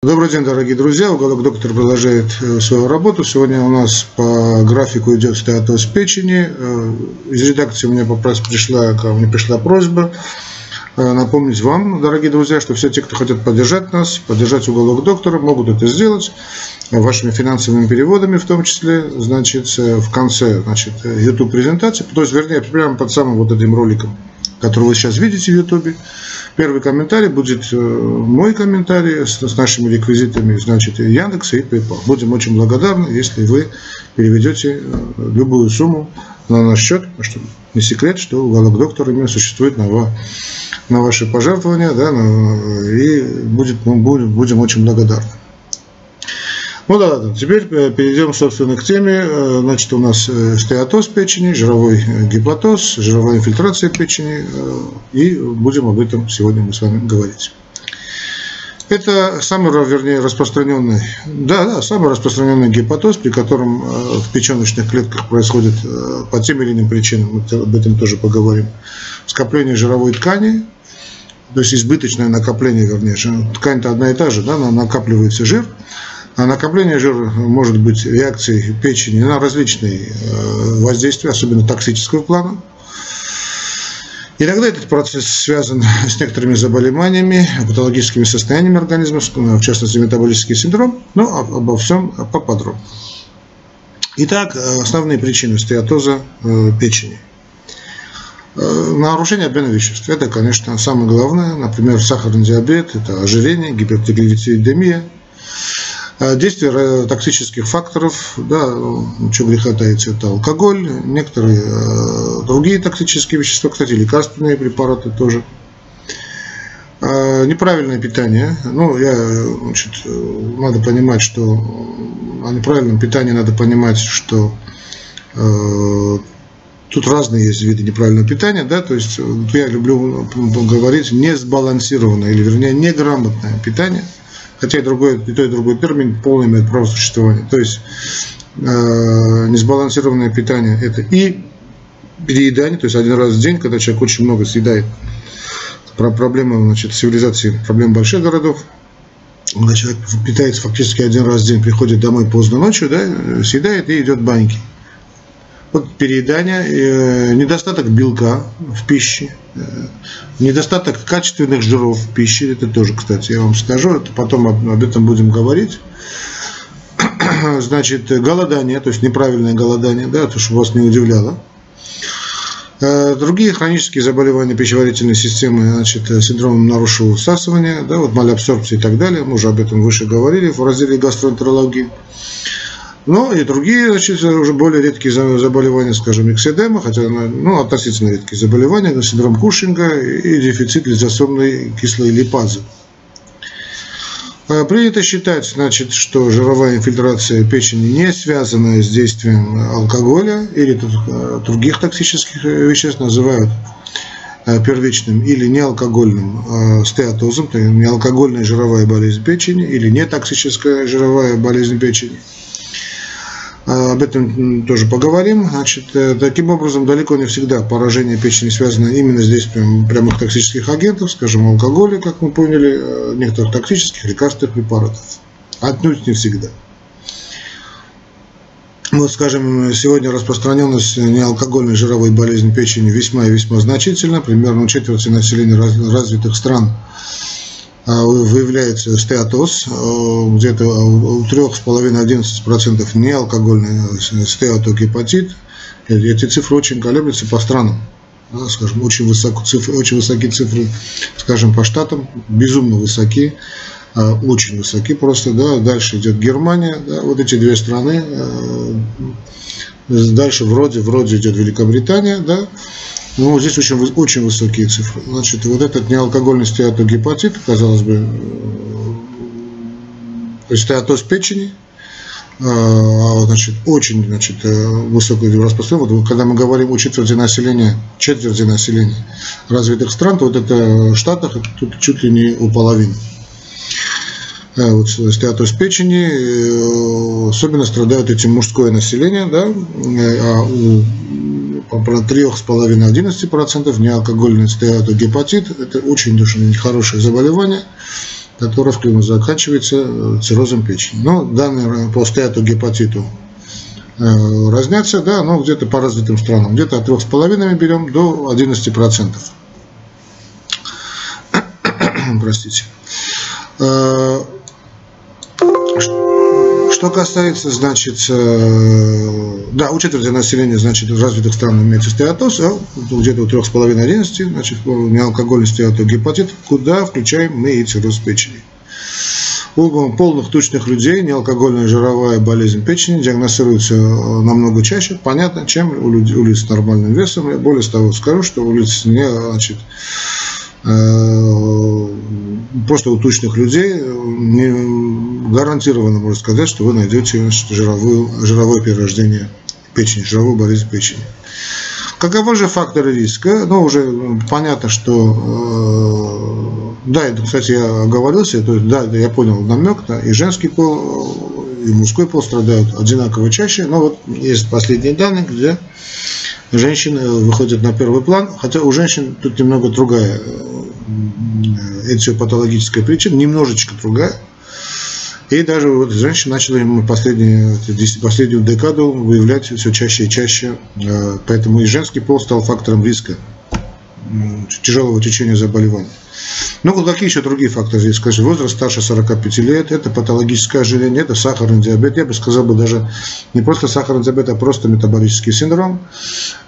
Добрый день, дорогие друзья. Уголок доктор продолжает э, свою работу. Сегодня у нас по графику идет стеатоз печени. Э, из редакции мне пришла, мне пришла просьба э, напомнить вам, дорогие друзья, что все те, кто хотят поддержать нас, поддержать уголок доктора, могут это сделать вашими финансовыми переводами, в том числе, значит, в конце, значит, YouTube презентации, то есть, вернее, прямо под самым вот этим роликом который вы сейчас видите в YouTube. Первый комментарий будет э, мой комментарий с, с нашими реквизитами, значит, Яндекса и PayPal. Будем очень благодарны, если вы переведете э, любую сумму на наш счет, что не секрет, что уголок доктора именно существует на, на ваши пожертвования, да, на, и будет, мы будем, будем очень благодарны. Ну да ладно, теперь э, перейдем, собственно, к теме. Э, значит, у нас э, стеатоз печени, жировой гепатоз, жировая инфильтрация печени. И будем об этом сегодня мы с вами говорить. Это самый, вернее, распространенный, да, да, самый распространенный гепатоз, при котором в печеночных клетках происходит по тем или иным причинам, мы об этом тоже поговорим, скопление жировой ткани, то есть избыточное накопление, вернее, ткань-то одна и та же, да, накапливается жир, а накопление жира может быть реакцией печени на различные э, воздействия, особенно токсического плана. Иногда этот процесс связан с некоторыми заболеваниями, патологическими состояниями организма, в частности метаболический синдром, но обо всем поподробнее. Итак, основные причины стеатоза э, печени. Э, нарушение обмена веществ. Это, конечно, самое главное. Например, сахарный диабет, это ожирение, гипертиглицидемия, а действие токсических факторов, да, что греха таится, это алкоголь, некоторые э, другие токсические вещества, кстати, лекарственные препараты тоже. Неправильное питание. Ну, я, значит, надо понимать, что о неправильном питании надо понимать, что э, тут разные есть виды неправильного питания, да, то есть я люблю говорить несбалансированное или, вернее, неграмотное питание – хотя и, другой, и то, и другой термин полно имеет право существования. То есть э, несбалансированное питание – это и переедание, то есть один раз в день, когда человек очень много съедает. Про проблемы значит, цивилизации, проблем больших городов, когда человек питается фактически один раз в день, приходит домой поздно ночью, да, съедает и идет баньки. Вот переедание, э, недостаток белка в пище, э, недостаток качественных жиров в пище, это тоже, кстати, я вам скажу, это потом об, об этом будем говорить. Значит, голодание, то есть неправильное голодание, да, то, чтобы вас не удивляло. Э, другие хронические заболевания пищеварительной системы, значит, синдром нарушенного всасывания, да, вот малябсорбция и так далее, мы уже об этом выше говорили в разделе гастроэнтерологии. Ну и другие, значит, уже более редкие заболевания, скажем, экседема, хотя ну, относительно редкие заболевания, синдром Кушинга и дефицит лизосомной кислой липазы. А, принято считать, значит, что жировая инфильтрация печени не связана с действием алкоголя или а, других токсических веществ, называют а, первичным или неалкогольным стеатозом, то есть неалкогольная жировая болезнь печени или нетоксическая жировая болезнь печени – об этом тоже поговорим. Значит, э, таким образом, далеко не всегда поражение печени связано именно с действием прямых токсических агентов, скажем, алкоголя, как мы поняли, э, некоторых токсических лекарственных препаратов. Отнюдь не всегда. Вот, скажем, сегодня распространенность неалкогольной жировой болезни печени весьма и весьма значительна. Примерно у четверти населения развитых стран выявляется стеатоз, а, где-то у 3,5-11% неалкогольный э, стеатогепатит. Эти цифры очень колеблются по странам. Да, скажем, очень, высоко, цифры, очень высокие цифры, скажем, по штатам, безумно высоки, а, очень высоки просто, да, дальше идет Германия, да, вот эти две страны, дальше вроде, вроде идет Великобритания, да, ну, здесь очень, очень высокие цифры. Значит, вот этот неалкогольный стеатогепатит, казалось бы, э, то есть стеатоз печени, э, а, значит, очень значит, э, высокое распространение. Вот, когда мы говорим о четверти населения, четверти населения развитых стран, то вот это в Штатах тут чуть ли не у половины. Вот стеатоз печени, особенно страдают этим мужское население, да, а у около 3,5-11%, неалкогольный стеатогепатит. Это очень, очень хорошее заболевание. которая в климат заканчивается циррозом печени. Но данные по стеатогепатиту разнятся, да, но где-то по развитым странам, где-то от 3,5 берем до 11%. Простите. Что касается, значит, э, да, у четверти населения, значит, развитых стран имеется стеатоз, а где-то у 3,5-11, значит, неалкогольный стеатогепатит, куда включаем мы и цирроз печени. У полных тучных людей неалкогольная жировая болезнь печени диагностируется э, намного чаще, понятно, чем у людей, у лиц с нормальным весом. Я более того скажу, что у лиц не, значит, э, просто у тучных людей не гарантированно можно сказать, что вы найдете жировую, жировое перерождение печени, жировую болезнь печени. Каковы же факторы риска? Ну, уже понятно, что, э, да, это, кстати, я оговорился, то есть, да, я понял намек, да, и женский пол, и мужской пол страдают одинаково чаще, но вот есть последние данные, где женщины выходят на первый план, хотя у женщин тут немного другая э, этиопатологическая причина, немножечко другая. И даже вот женщины начали мы последние, последнюю декаду выявлять все чаще и чаще. Э, поэтому и женский пол стал фактором риска тяжелого течения заболевания. Ну, вот какие еще другие факторы здесь? Скажем, возраст старше 45 лет, это патологическое ожирение, это сахарный диабет. Я бы сказал бы даже не просто сахарный диабет, а просто метаболический синдром.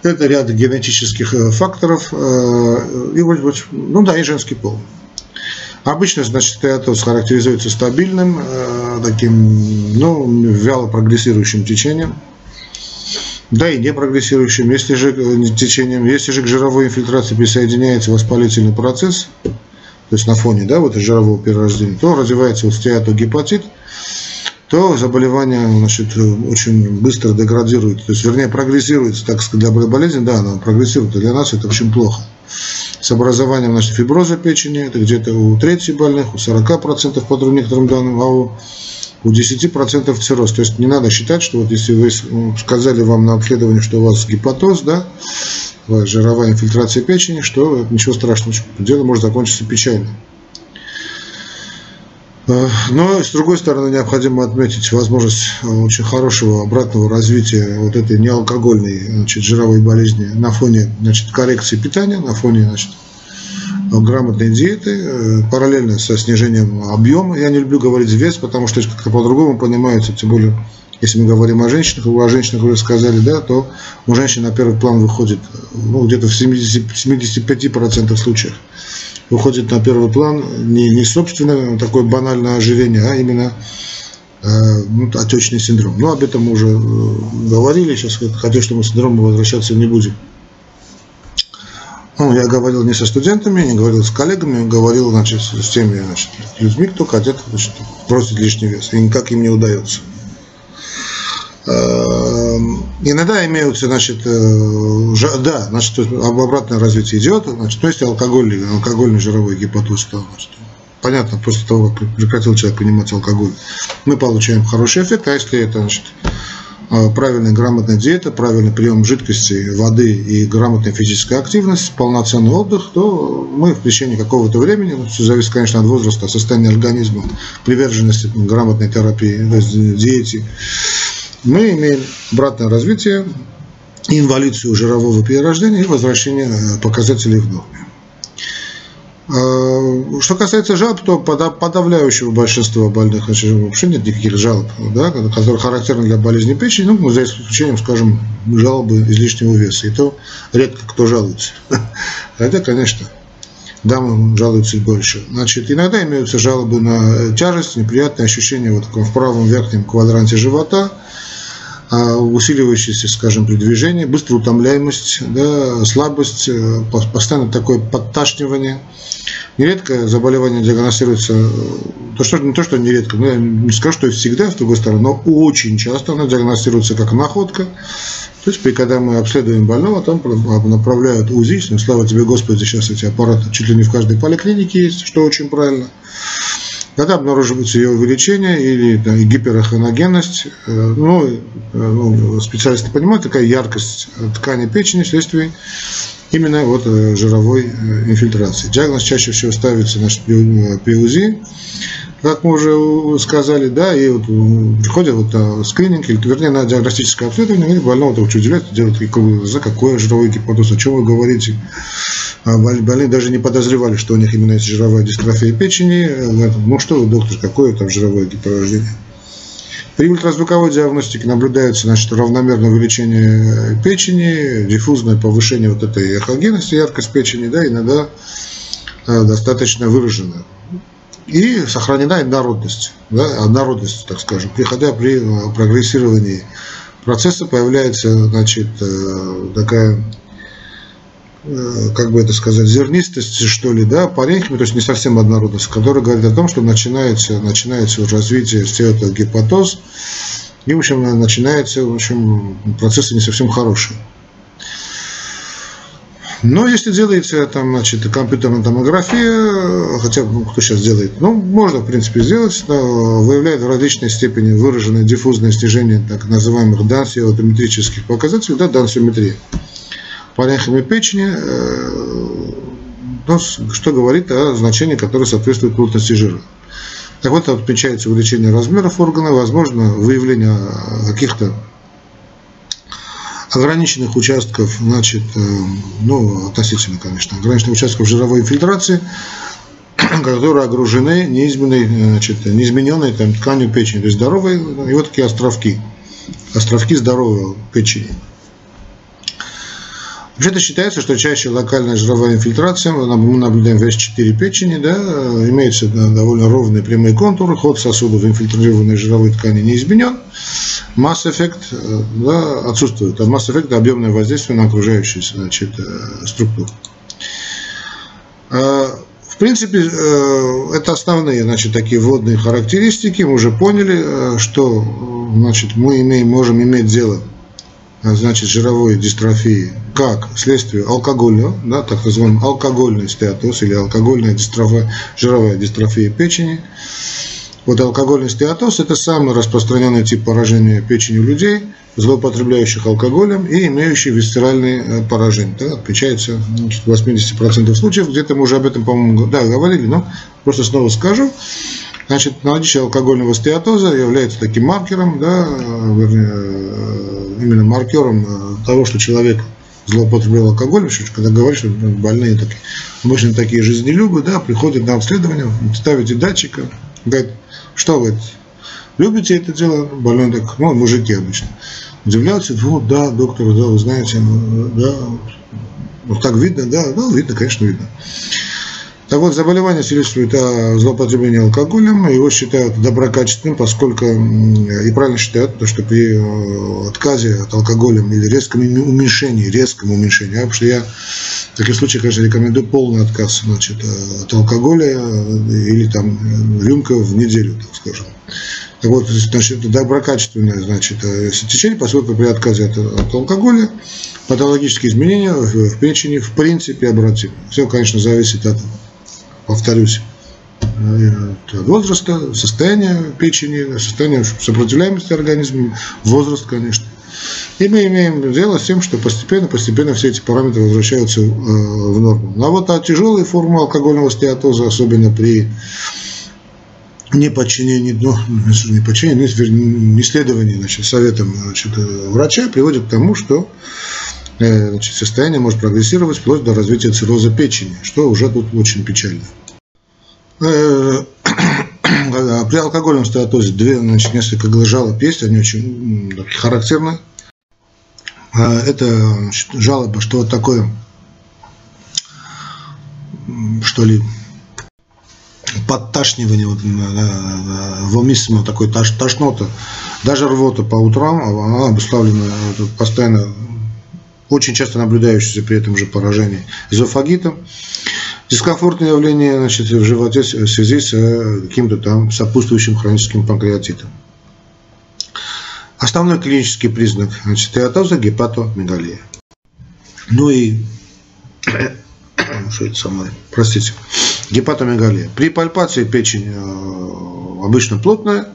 Это ряд генетических э, факторов. Э, и, ну да, и женский пол. Обычно, значит, стеатоз характеризуется стабильным, э, таким, ну, вяло прогрессирующим течением, да и не прогрессирующим. Если же э, течением, если же к жировой инфильтрации присоединяется воспалительный процесс, то есть на фоне, да, вот жирового перерождения, то развивается вот стеатогепатит, то заболевание значит, очень быстро деградирует, то есть, вернее, прогрессирует, так сказать, для болезни, да, оно прогрессирует, для нас это очень плохо с образованием значит, фиброза печени, это где-то у трети больных, у 40% по некоторым данным, а у, у 10% цирроз. То есть не надо считать, что вот если вы сказали вам на обследовании, что у вас гепатоз, да, жировая инфильтрация печени, что ничего страшного, дело может закончиться печально. Э, но, с другой стороны, необходимо отметить возможность э, очень хорошего обратного развития вот этой неалкогольной значит, жировой болезни на фоне значит, коррекции питания, на фоне значит, грамотной диеты, э, параллельно со снижением объема. Я не люблю говорить вес, потому что как-то по-другому понимается, тем более, если мы говорим о женщинах, о женщинах уже сказали, да, то у женщин на первый план выходит ну, где-то в 70, 75% случаев выходит на первый план не, не собственно такое банальное ожирение, а именно э, ну, отечный синдром. Но об этом мы уже э, говорили, сейчас к отечному синдрому возвращаться не будем. Ну, я говорил не со студентами, не говорил с коллегами, говорил значит, с теми значит, людьми, кто хотят значит, бросить лишний вес. И никак им не удается. Эм, иногда имеются, значит, э, да, значит, обратное развитие идет, значит, то есть алкогольный, алкогольный жировой гепатоз, значит, понятно, после того, как прекратил человек принимать алкоголь, мы получаем хороший эффект, а если это, значит, правильная грамотная диета, правильный прием жидкости, воды и грамотная физическая активность, полноценный отдых, то мы в течение какого-то времени, ну, все зависит, конечно, от возраста, состояния организма, приверженности грамотной терапии, то есть диете, мы имеем обратное развитие, инвалидцию жирового перерождения и возвращение э, показателей в норме. А, что касается жалоб, то подавляющего большинства больных вообще нет никаких жалоб, да, которые характерны для болезни печени, ну, за исключением, скажем, жалобы излишнего веса. И то редко кто жалуется. Хотя, конечно, дамам жалуются больше. Значит, иногда имеются жалобы на тяжесть, неприятные ощущения вот в правом верхнем квадранте живота – усиливающееся, скажем, при быстрая утомляемость, да, слабость, э, постоянно такое подташнивание. Нередко заболевание диагностируется, э, то, что, не то, что нередко, но я не скажу, что всегда, с другой стороны, но очень часто оно диагностируется как находка. То есть, когда мы обследуем больного, там направляют УЗИ, ну, слава тебе, Господи, сейчас эти аппараты чуть ли не в каждой поликлинике есть, что очень правильно. Когда обнаруживается ее увеличение или да, гиперохроногенность, э, ну, э, ну, специалисты понимают, такая яркость ткани печени вследствие именно вот жировой инфильтрации. Диагноз чаще всего ставится значит, при УЗИ, как мы уже сказали, да, и вот приходят вот на скрининг, или, вернее, на диагностическое обследование, и больного того, что удивляется, делают за какое жировой гепатоз, о чем вы говорите. А больные даже не подозревали, что у них именно есть жировая дистрофия печени. Ну что вы, доктор, какое там жировое гиперрождение? При ультразвуковой диагностике наблюдается значит, равномерное увеличение печени, диффузное повышение вот этой эхогенности, яркость печени, да, иногда э, достаточно выраженная и сохранена однородность, да, однородность, так скажем. Приходя при э, прогрессировании процесса появляется значит, э, такая э, как бы это сказать, зернистость, что ли, да, паренхимия, то есть не совсем однородность, которая говорит о том, что начинается, начинается развитие стеатогепатоз, и, в общем, начинается, в общем, процессы не совсем хорошие. Но если делается там, значит, компьютерная томография, хотя ну, кто сейчас делает, ну, можно, в принципе, сделать, но выявляет в различной степени выраженное диффузное снижение так называемых дансиотометрических показателей, да, дансиометрия. Паренхимы печени, э, ну, что говорит о значении, которое соответствует плотности жира. Так вот, отмечается увеличение размеров органа, возможно, выявление каких-то ограниченных участков, значит, э, ну, относительно, конечно, ограниченных участков жировой инфильтрации, которые огружены неизменной, значит, неизмененной там, тканью печени, то есть здоровые, и вот такие островки, островки здоровой печени. Вообще-то считается, что чаще локальная жировая инфильтрация, мы наблюдаем в S4 печени, да, имеются довольно ровные прямые контуры, ход сосудов инфильтрированной жировой ткани не изменен, масс-эффект да, отсутствует, а масс-эффект – объемное воздействие на окружающую значит, э, структуру. А, в принципе, э, это основные значит, такие вводные характеристики. Мы уже поняли, э, что значит, мы имеем, можем иметь дело значит, жировой дистрофии как следствие алкогольного, да, так называемый алкогольный стеатоз или алкогольная дистрофия, жировая дистрофия печени. Вот алкогольный стеатоз – это самый распространенный тип поражения печени у людей, злоупотребляющих алкоголем и имеющий висцеральный э, поражение. Да, отмечается в 80% случаев, где-то мы уже об этом, по-моему, да, говорили, но просто снова скажу. Значит, наличие алкогольного стеатоза является таким маркером, да, вернее, э, именно маркером э, того, что человек злоупотреблял алкоголем, когда говоришь, что больные такие, обычно такие жизнелюбы, да, приходят на обследование, ставите датчика, говорят, что вы любите это дело, больной так, ну, мужики обычно, удивляются, вот, да, доктор, да, вы знаете, ну, да, вот так видно, да, ну, видно, конечно, видно. Так вот, заболевание свидетельствует о злоупотреблении алкоголем, его считают доброкачественным, поскольку, и правильно считают, потому что при э, отказе от алкоголя или резком уменьшении, резком уменьшении, а потому что я в таких случаях, конечно, рекомендую полный отказ значит, э, от алкоголя э, или там рюмка в неделю, так скажем. Так вот, значит, доброкачественное значит, течение, поскольку при отказе от, от алкоголя патологические изменения в печени в принципе обратимы. Все, конечно, зависит от повторюсь, от возраста, состояния печени, состояния сопротивляемости организма, возраст, конечно. И мы имеем дело с тем, что постепенно-постепенно все эти параметры возвращаются э, в норму. Ну, а вот а тяжелые формы алкогольного стеатоза, особенно при неподчинении, ну, не подчинении, не исследовании значит, советом значит, врача, приводит к тому, что Э, значит, состояние может прогрессировать вплоть до развития цирроза печени, что уже тут очень печально. Э, при алкогольном стеатозе две, значит, несколько жалоб есть, они очень характерны. Э, это значит, жалоба, что вот такое, что ли, подташнивание, вот, вомиссимо, такой тош, тошнота, даже рвота по утрам, она обуславлена постоянно очень часто наблюдающееся при этом же поражении эзофагитом. Дискомфортное явление значит, в животе в связи с э, каким-то там сопутствующим хроническим панкреатитом. Основной клинический признак значит, театоза – гепатомегалия. Ну и что это самое, простите, гепатомегалия. При пальпации печень э, обычно плотная,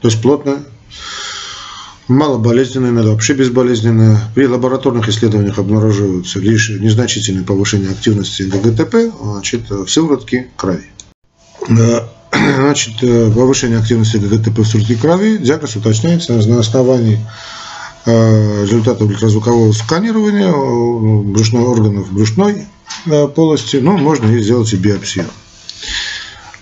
то есть плотная, малоболезненная, иногда вообще безболезненная. При лабораторных исследованиях обнаруживаются лишь незначительное повышение активности ГГТП значит, в сыворотке крови. Значит, э, повышение активности ГГТП в сыворотке крови диагноз уточняется на основании э, результата ультразвукового сканирования э, брюшной органов брюшной полости, ну, можно и сделать и биопсию.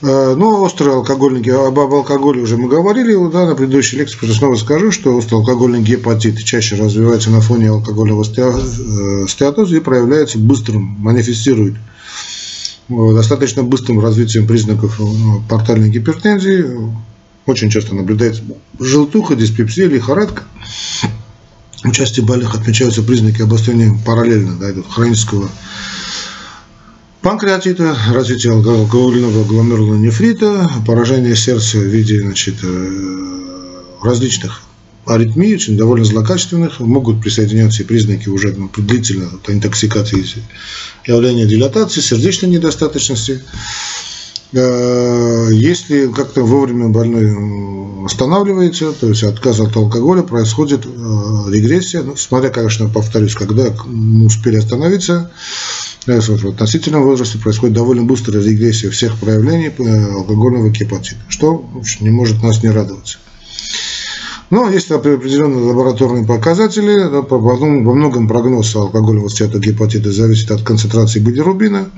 Ну, острые алкогольники, об, об алкоголе уже мы говорили да, на предыдущей лекции, просто снова скажу, что острый алкогольный гепатит чаще развивается на фоне алкогольного стеатоза и проявляется быстрым, манифестирует достаточно быстрым развитием признаков портальной гипертензии. Очень часто наблюдается желтуха, диспепсия, лихорадка. У части больных отмечаются признаки обострения параллельно да, хронического панкреатита, развитие алкогольного гломерулонефрита, поражение сердца в виде значит, э, различных аритмий, очень довольно злокачественных, могут присоединяться и признаки уже ну, длительной интоксикации, явления дилатации, сердечной недостаточности. Э, если как-то вовремя больной останавливается, то есть отказ от алкоголя, происходит э, регрессия, ну, смотря, конечно, повторюсь, когда мы успели остановиться, в относительном возрасте происходит довольно быстрая регрессия всех проявлений э, алкогольного гепатита, что не может нас не радовать. Но есть определенные лабораторные показатели. Во многом прогноз алкогольного стеатогепатита зависит от концентрации билирубина.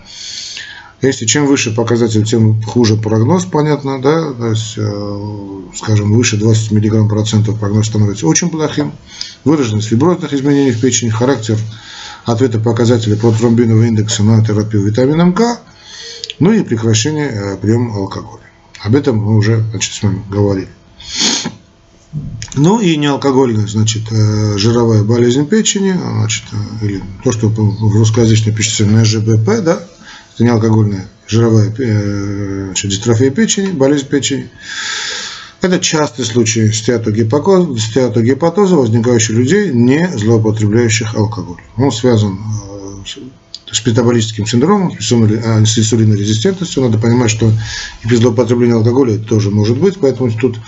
Если чем выше показатель, тем хуже прогноз, понятно, да, то есть, э, скажем, выше 20 мг процентов прогноз становится очень плохим. Выраженность фиброзных изменений в печени, характер ответа показателей протромбинового индекса на терапию витамином К, ну и прекращение э, приема алкоголя. Об этом мы уже значит, с вами говорили. Ну и неалкогольная, значит, э, жировая болезнь печени, значит, или то, что в русскоязычной пишется на ЖБП, да, это неалкогольная жировая значит, дистрофия печени, болезнь печени. Это частый случай стеатогепатоза, возникающий у людей, не злоупотребляющих алкоголем. Он связан э, с метаболическим синдромом, с инсулинорезистентностью. Надо понимать, что и при злоупотреблении алкоголя тоже может быть, поэтому тут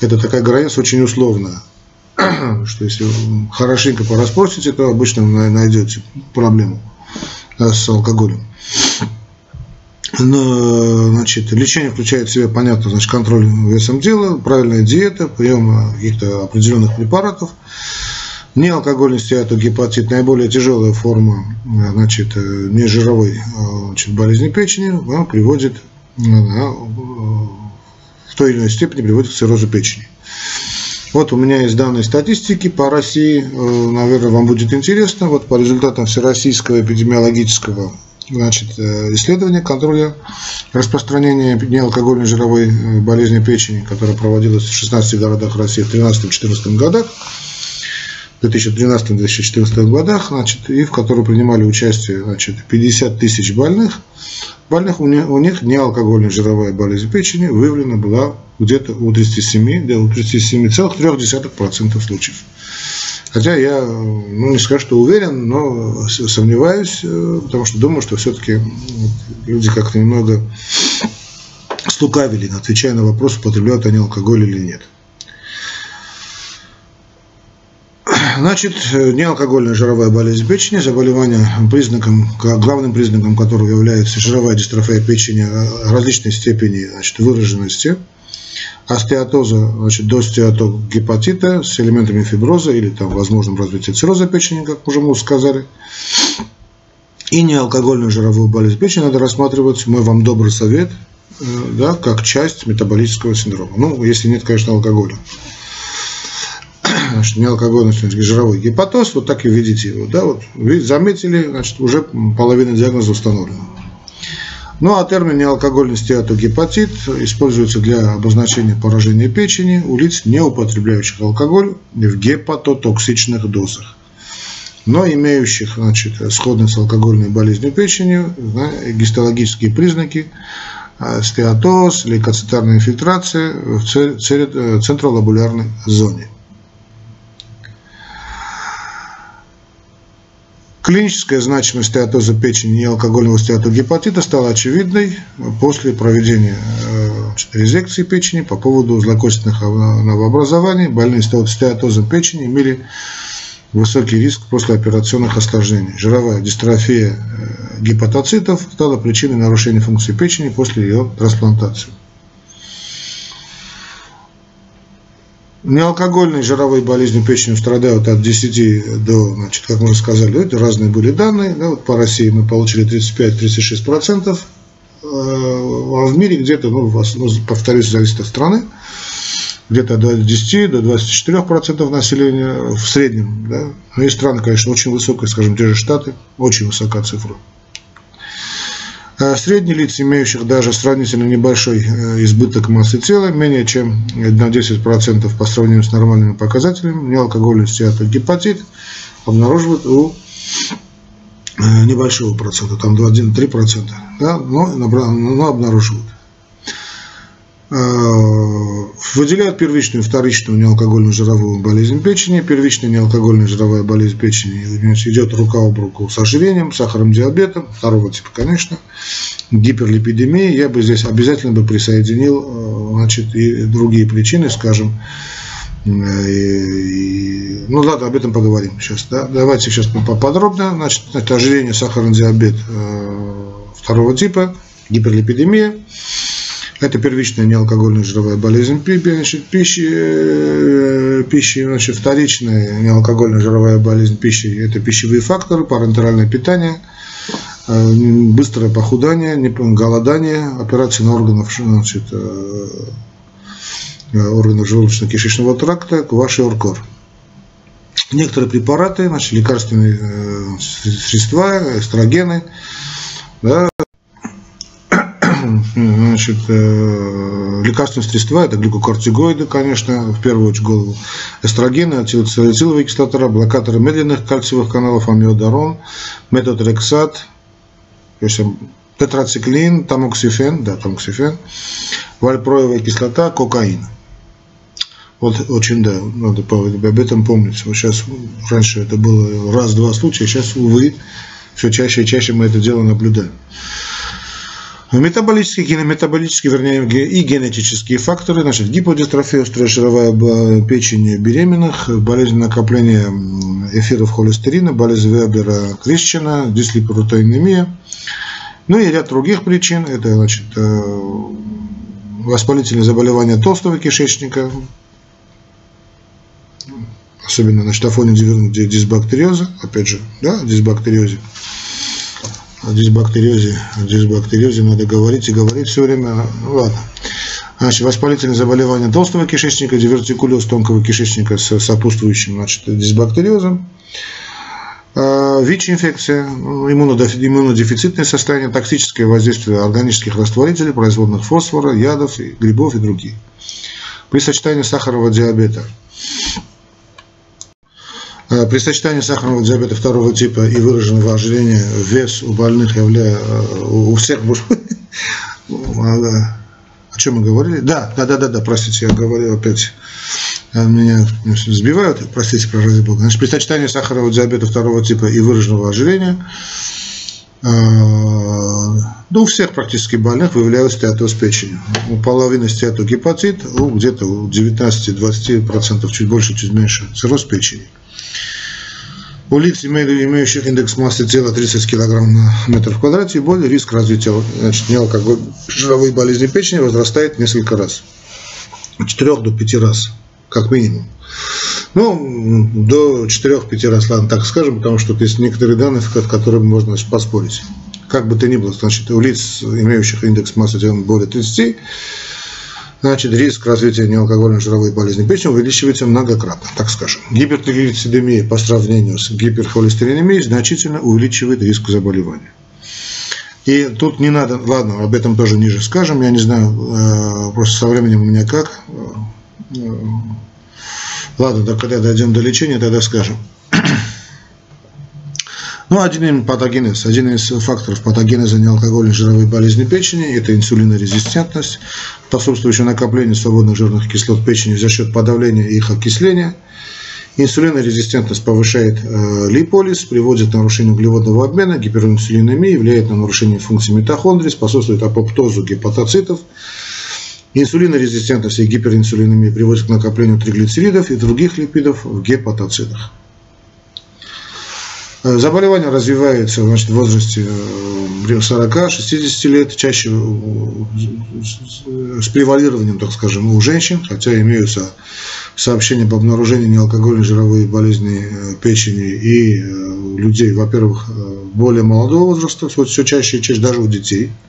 это такая граница очень условная. Что если хорошенько пораспросите, то обычно найдете проблему с алкоголем. Значит, лечение включает в себя, понятно, значит, контроль весом тела, правильная диета, прием каких-то определенных препаратов. Неалкогольный стеатогепатит – наиболее тяжелая форма значит, нежировой значит, болезни печени, она приводит, она в той или иной степени приводит к циррозу печени. Вот у меня есть данные статистики по России, наверное, вам будет интересно. Вот по результатам Всероссийского эпидемиологического значит, э, исследование контроля распространения неалкогольной жировой э, болезни печени, которое проводилось в 16 городах России в 2013-2014 годах, в 2013-2014 годах, значит, и в которой принимали участие значит, 50 тысяч больных. Больных у них, у них неалкогольная жировая болезнь печени выявлена была где-то у 37, да, у 37,3% случаев. Хотя я, ну не скажу, что уверен, но сомневаюсь, э, потому что думаю, что все-таки люди как-то немного слукавили, отвечая на вопрос, употребляют они алкоголь или нет. Значит, неалкогольная жировая болезнь печени, заболевание, признаком, главным признаком которого является жировая дистрофия печени различной степени значит, выраженности – остеотоза, значит, до гепатита с элементами фиброза или там возможным развитием цирроза печени, как уже мы сказали. И неалкогольную жировую болезнь печени надо рассматривать, мой вам добрый совет, э, да, как часть метаболического синдрома. Ну, если нет, конечно, алкоголя. Значит, неалкогольный жировой гепатоз, вот так и видите его. Да, вот, заметили, значит, уже половина диагноза установлена. Ну а термин неалкогольный стеатогепатит используется для обозначения поражения печени у лиц, не употребляющих алкоголь в гепатотоксичных дозах, но имеющих значит, сходные с алкогольной болезнью печени гистологические признаки а, стеатоз, лейкоцитарная инфильтрация в э, центролобулярной зоне. Клиническая значимость стеатоза печени и алкогольного стеатогепатита стала очевидной после проведения э, резекции печени, по поводу злокостных новообразований, больные с стеатозом печени имели высокий риск послеоперационных осложнений. Жировая дистрофия э, гепатоцитов стала причиной нарушения функции печени после ее трансплантации. Неалкогольные жировые болезни печени страдают от 10 до, значит, как мы сказали, это разные были данные. Да, вот по России мы получили 35-36%, э, а в мире где-то, ну, ну, повторюсь, зависит от страны, где-то до 10 до 24 процентов населения в среднем. Да? Но ну, есть страны, конечно, очень высокая, скажем, те же Штаты, очень высокая цифра. А средний лиц, имеющих даже сравнительно небольшой э, избыток массы тела, менее чем на 10% по сравнению с нормальными показателями, неалкогольный стеатогепатит обнаруживают у э, небольшого процента, там 2-3%, да, но, но обнаруживают. Э, выделяют первичную и вторичную неалкогольную жировую болезнь печени. Первичная неалкогольная жировая болезнь печени идет рука об руку с ожирением, сахаром, диабетом, второго типа, конечно, гиперлипидемией. Я бы здесь обязательно бы присоединил э, значит, и другие причины, скажем, э, и, ну ладно, об этом поговорим сейчас. Да? Давайте сейчас поподробно. Значит, это ожирение, сахарный диабет второго типа, гиперлипидемия. Это первичная неалкогольная жировая болезнь значит, пищи, э, пищи, значит, вторичная неалкогольная жировая болезнь пищи – это пищевые факторы, парентеральное питание, э, быстрое похудание, голодание, операции на органах, значит, э, органов желудочно-кишечного тракта, ваши оркор. Некоторые препараты, значит, лекарственные средства, эстрогены, да, значит, э, лекарственные средства, это глюкокортигоиды, конечно, в первую очередь голову, эстрогены, ацетилсалициловая кислота, блокаторы медленных кальциевых каналов, амиодарон, метотрексат, тетрациклин, тамоксифен, да, тамоксифен, вальпроевая кислота, кокаин. Вот очень, да, надо об этом помнить. Вот сейчас, раньше это было раз-два случая, сейчас, увы, все чаще и чаще мы это дело наблюдаем. Метаболические, генометаболические, вернее, и генетические факторы, значит, гиподистрофия, острая жировая печень беременных, болезнь накопления эфиров холестерина, болезнь Вебера Крищена, дислипротеинемия, ну и ряд других причин, это, значит, э, воспалительные заболевания толстого кишечника, особенно значит, на фоне дисбактериоза, опять же, да, дисбактериозе, о дисбактериозе, о дисбактериозе надо говорить и говорить все время. Ладно. Значит, воспалительные заболевания толстого кишечника, дивертикулез тонкого кишечника с сопутствующим значит, дисбактериозом, а, ВИЧ-инфекция, иммунодефицитное состояние, токсическое воздействие органических растворителей, производных фосфора, ядов, грибов и другие. При сочетании сахарного диабета при сочетании сахарного диабета второго типа и выраженного ожирения вес у больных является, э, у всех, о чем мы говорили? Да, да, да, да, да, простите, я говорю опять, э, меня сбивают, простите, ради бога. Значит, при сочетании сахарного диабета второго типа и выраженного ожирения, ну, у всех практически больных выявляют стеатоз печени. У половины стеатогепатит, у где-то у 19-20%, чуть больше, чуть меньше, цирроз печени. У лиц, имеющих индекс массы тела 30 кг на метр в квадрате и более, риск развития значит, неалкоголь, жировой болезни печени возрастает несколько раз. От 4 до 5 раз, как минимум. Ну, до 4-5 раз, ладно, так скажем, потому что есть некоторые данные, в которые можно поспорить. Как бы то ни было, значит, у лиц, имеющих индекс массы тела более 30, значит, риск развития неалкогольной жировой болезни печени увеличивается многократно, так скажем. Гипертриглицидемия по сравнению с гиперхолестеринемией значительно увеличивает риск заболевания. И тут не надо, ладно, об этом тоже ниже скажем, я не знаю, э, просто со временем у меня как. Э, ладно, да, когда дойдем до лечения, тогда скажем. Ну, один патогенез, один из факторов патогенеза неалкогольной жировой болезни печени – это инсулинорезистентность, способствующая накоплению свободных жирных кислот печени за счет подавления их окисления. Инсулинорезистентность повышает э, липолиз, приводит к нарушению углеводного обмена, гиперинсулинемии, влияет на нарушение функции митохондрий, способствует апоптозу гепатоцитов, Инсулинорезистентность и гиперинсулинемия приводит к накоплению триглицеридов и других липидов в гепатоцитах. Э, заболевание развивается значит, в возрасте 40-60 э, лет, чаще с превалированием, так скажем, у женщин, хотя имеются сообщения об обнаружении неалкогольной жировой болезни э, печени и людей, во-первых, более молодого возраста, все чаще и чаще даже у детей –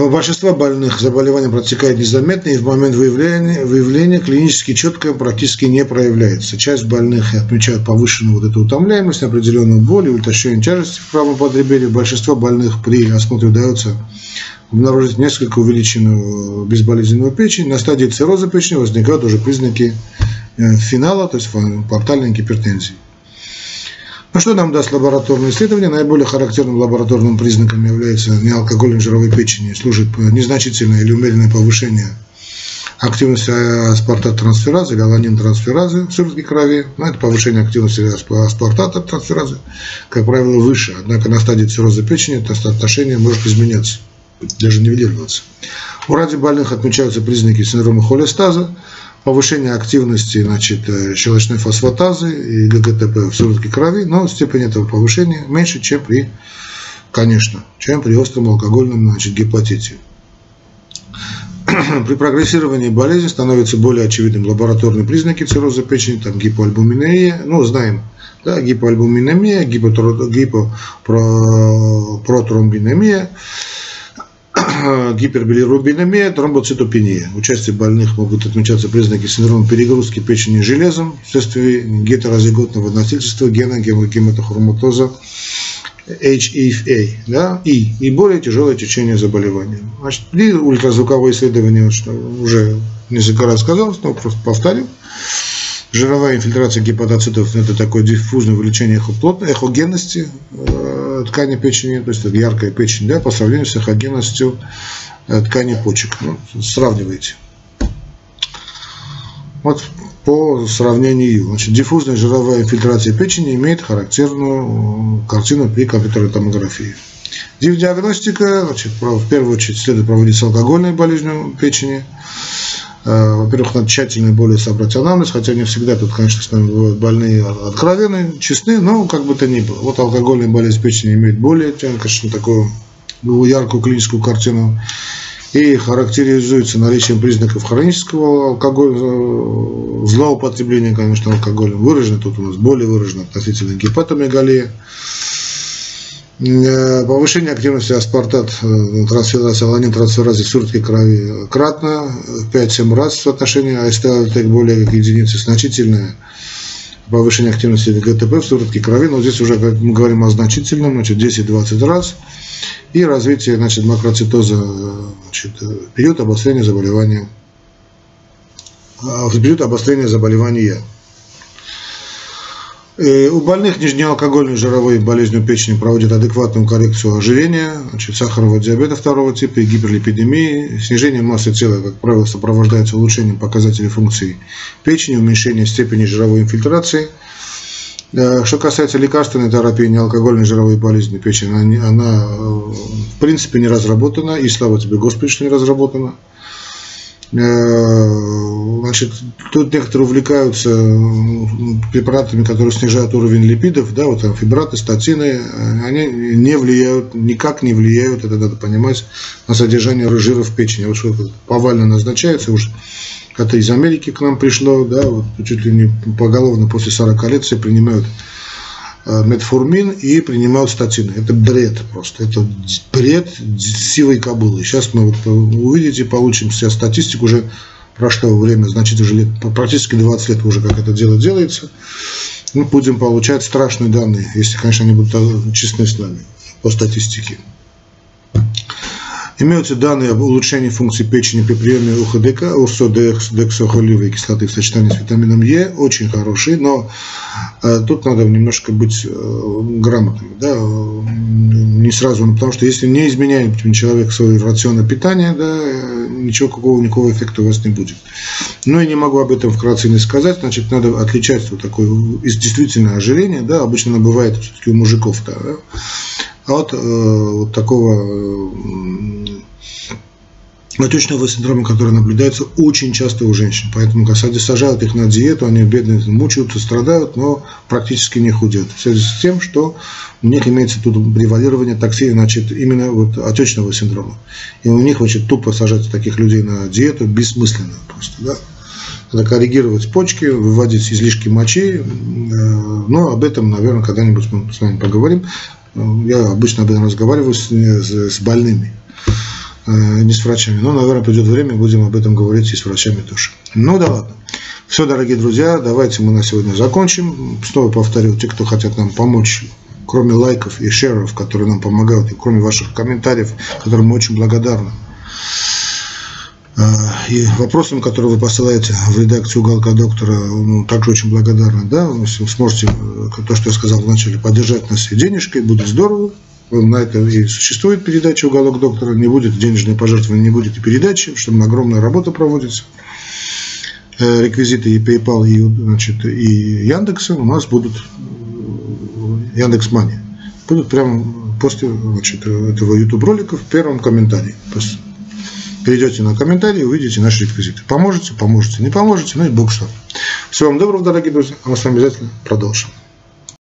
у большинства больных заболевание протекает незаметно и в момент выявления, выявления клинически четко практически не проявляется. Часть больных отмечают повышенную вот эту утомляемость, определенную боль и утощение тяжести в правом подреберье. Большинство больных при осмотре удается обнаружить несколько увеличенную безболезненную печень. На стадии цирроза печени возникают уже признаки э, финала, то есть портальной гипертензии. Ну что нам даст лабораторное исследование? Наиболее характерным лабораторным признаком является неалкогольной жировой печени. Служит незначительное или умеренное повышение активности аспартат-трансферазы или аланин-трансферазы в сыворотке крови. Ну, это повышение активности аспартата-трансферазы, как правило, выше. Однако на стадии цирроза печени это отношение может изменяться, даже нивелироваться. У ради больных отмечаются признаки синдрома холестаза, повышение активности значит, э, щелочной фосфатазы и ГГТП в сыворотке крови, но степень этого повышения меньше, чем при, конечно, чем при остром алкогольном значит, гепатите. При прогрессировании болезни становятся более очевидными лабораторные признаки цирроза печени, там гипоальбуминемия, ну, знаем, да, гипоальбуминемия, гипопротромбинемия, гипербилирубинемия, тромбоцитопения. У части больных могут отмечаться признаки синдрома перегрузки печени железом вследствие гетерозиготного носительства гена гематохроматоза HEFA, да, и, и более тяжелое течение заболевания. Значит, при ультразвуковое исследование, что уже несколько раз сказалось, но просто повторю, жировая инфильтрация гепатоцитов – это такое диффузное увеличение эхогенности, э, ткани печени, то есть яркая печень, да, по сравнению с эхогенностью э, ткани почек. Ну, сравнивайте. Вот по сравнению. Значит, диффузная жировая инфильтрация печени имеет характерную картину при компьютерной томографии. Диагностика, значит, в первую очередь следует проводить с алкогольной болезнью печени. Э, во-первых, надо тщательно более собрать анамнез, хотя не всегда тут, конечно, с нами бывают больные откровенные, честны, но как бы то ни было. Вот алкогольная болезнь печени имеет более, конечно, такую яркую клиническую картину и характеризуется наличием признаков хронического алкоголя, э, злоупотребления, конечно, алкоголем. Выражено тут у нас более выражено относительно гепатомегалия. Э, повышение активности аспартат э, трансферазы, аланин трансферазы в сыворотке крови кратно, 5-7 раз в соотношении АСТ более как единицы, значительное повышение активности ГТП в сыворотке крови, но здесь уже мы говорим о значительном, значит 10-20 раз, и развитие значит, макроцитоза значит, период обострения заболевания, период обострения заболевания. Э, у больных нижнеалкогольной жировой болезнью печени проводят адекватную коррекцию ожирения, значит, сахарного диабета второго типа и гиперлипидемии. Снижение массы тела, как правило, сопровождается улучшением показателей функций печени, уменьшением степени жировой инфильтрации. Э, что касается лекарственной терапии неалкогольной жировой болезни печени, она, она э, в принципе не разработана, и слава тебе Господи, что не разработана. Э, значит, тут некоторые увлекаются препаратами, которые снижают уровень липидов, да, вот там фибраты, статины, они не влияют, никак не влияют, это надо понимать, на содержание жира в печени. Вот что повально назначается уже, это из Америки к нам пришло, да, вот чуть ли не поголовно после 40 лет все принимают Э, метформин и принимают статины. Это бред просто. Это бред сивой кобылы. Сейчас мы вот увидите, получим себе статистику уже прошло время, значит уже лет, практически 20 лет уже как это дело делается. Мы будем получать страшные данные, если, конечно, они будут э, честны с нами по статистике. Имеются данные об улучшении функции печени при приеме УХДК, урсодексохоливой кислоты в сочетании с витамином Е, очень хороший, но э, тут надо немножко быть э, грамотным, да, не сразу, ну, потому что если не изменяет человек свой рацион питания, да, ничего какого никакого эффекта у вас не будет. Но я не могу об этом вкратце не сказать, значит, надо отличать вот такое действительно ожирение, да, обычно оно бывает все-таки у мужиков, да, от э, вот такого отечного синдрома, который наблюдается очень часто у женщин. Поэтому, когда сажают их на диету, они бедные мучаются, страдают, но практически не худеют. В связи с тем, что у них имеется тут превалирование токсина, значит, именно вот отечного синдрома. И у них, значит, тупо сажать таких людей на диету бессмысленно просто, да. Надо коррегировать почки, выводить излишки мочи, э, но об этом, наверное, когда-нибудь мы с вами поговорим. Я обычно об этом разговариваю с, с больными. Э, не с врачами. Но, наверное, придет время, будем об этом говорить и с врачами тоже. Ну да ладно. Все, дорогие друзья, давайте мы на сегодня закончим. Снова повторю, те, кто хотят нам помочь, кроме лайков и шеров, которые нам помогают, и кроме ваших комментариев, которым мы очень благодарны, э, и вопросам, которые вы посылаете в редакцию уголка доктора, ну, также очень благодарны. Да? Если вы сможете, э, то, что я сказал вначале, поддержать нас и денежкой, будет здорово на это и существует передача «Уголок доктора». Не будет денежной пожертвования, не будет и передачи, что огромная работа проводится. Э, реквизиты и PayPal, и, значит, и Яндекса у нас будут э, Яндекс Мани. Будут прямо после значит, этого YouTube ролика в первом комментарии. Перейдете на комментарий и увидите наши реквизиты. Поможете, поможете, не поможете, ну и бог что. Всего вам доброго, дорогие друзья, а мы с вами обязательно продолжим.